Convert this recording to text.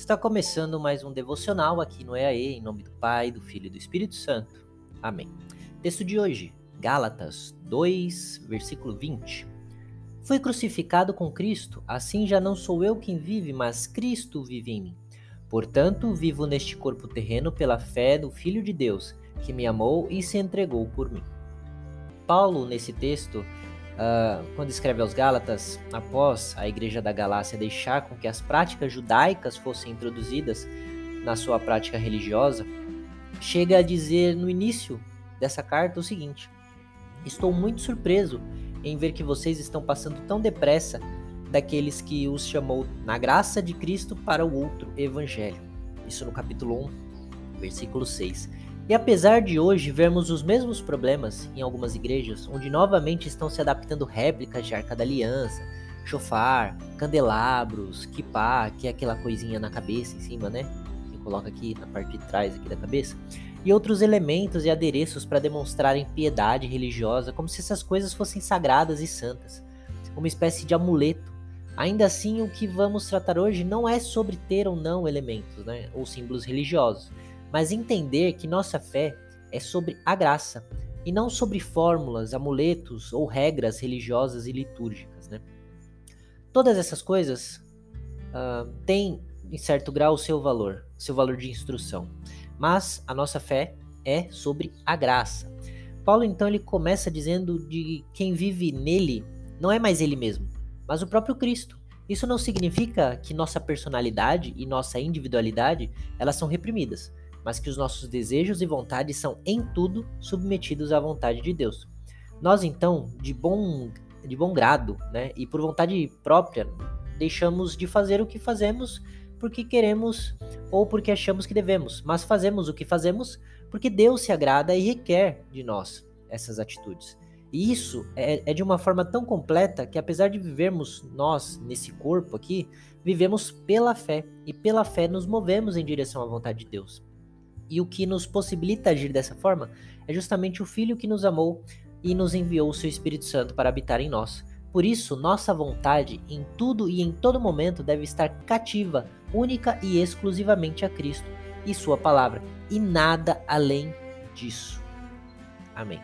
Está começando mais um devocional aqui no EAE, em nome do Pai, do Filho e do Espírito Santo. Amém. Texto de hoje, Gálatas 2, versículo 20. Fui crucificado com Cristo, assim já não sou eu quem vive, mas Cristo vive em mim. Portanto, vivo neste corpo terreno pela fé do Filho de Deus, que me amou e se entregou por mim. Paulo, nesse texto, Uh, quando escreve aos Gálatas, após a igreja da Galácia deixar com que as práticas judaicas fossem introduzidas na sua prática religiosa, chega a dizer no início dessa carta o seguinte: Estou muito surpreso em ver que vocês estão passando tão depressa daqueles que os chamou na graça de Cristo para o outro evangelho. Isso no capítulo 1, versículo 6. E apesar de hoje vermos os mesmos problemas em algumas igrejas, onde novamente estão se adaptando réplicas de Arca da Aliança, chofar, candelabros, kipá, que é aquela coisinha na cabeça em cima, né? Que coloca aqui na parte de trás aqui da cabeça, e outros elementos e adereços para demonstrarem piedade religiosa, como se essas coisas fossem sagradas e santas, uma espécie de amuleto. Ainda assim, o que vamos tratar hoje não é sobre ter ou não elementos, né, ou símbolos religiosos, mas entender que nossa fé é sobre a graça e não sobre fórmulas, amuletos ou regras religiosas e litúrgicas. Né? Todas essas coisas uh, têm, em certo grau, o seu valor, seu valor de instrução, mas a nossa fé é sobre a graça. Paulo então ele começa dizendo de quem vive nele não é mais ele mesmo, mas o próprio Cristo. Isso não significa que nossa personalidade e nossa individualidade elas são reprimidas mas que os nossos desejos e vontades são em tudo submetidos à vontade de Deus. Nós então, de bom de bom grado, né, e por vontade própria, deixamos de fazer o que fazemos porque queremos ou porque achamos que devemos, mas fazemos o que fazemos porque Deus se agrada e requer de nós essas atitudes. E isso é, é, de uma forma tão completa que, apesar de vivermos nós nesse corpo aqui, vivemos pela fé e pela fé nos movemos em direção à vontade de Deus. E o que nos possibilita agir dessa forma é justamente o Filho que nos amou e nos enviou o seu Espírito Santo para habitar em nós. Por isso, nossa vontade em tudo e em todo momento deve estar cativa, única e exclusivamente a Cristo e Sua palavra, e nada além disso. Amém.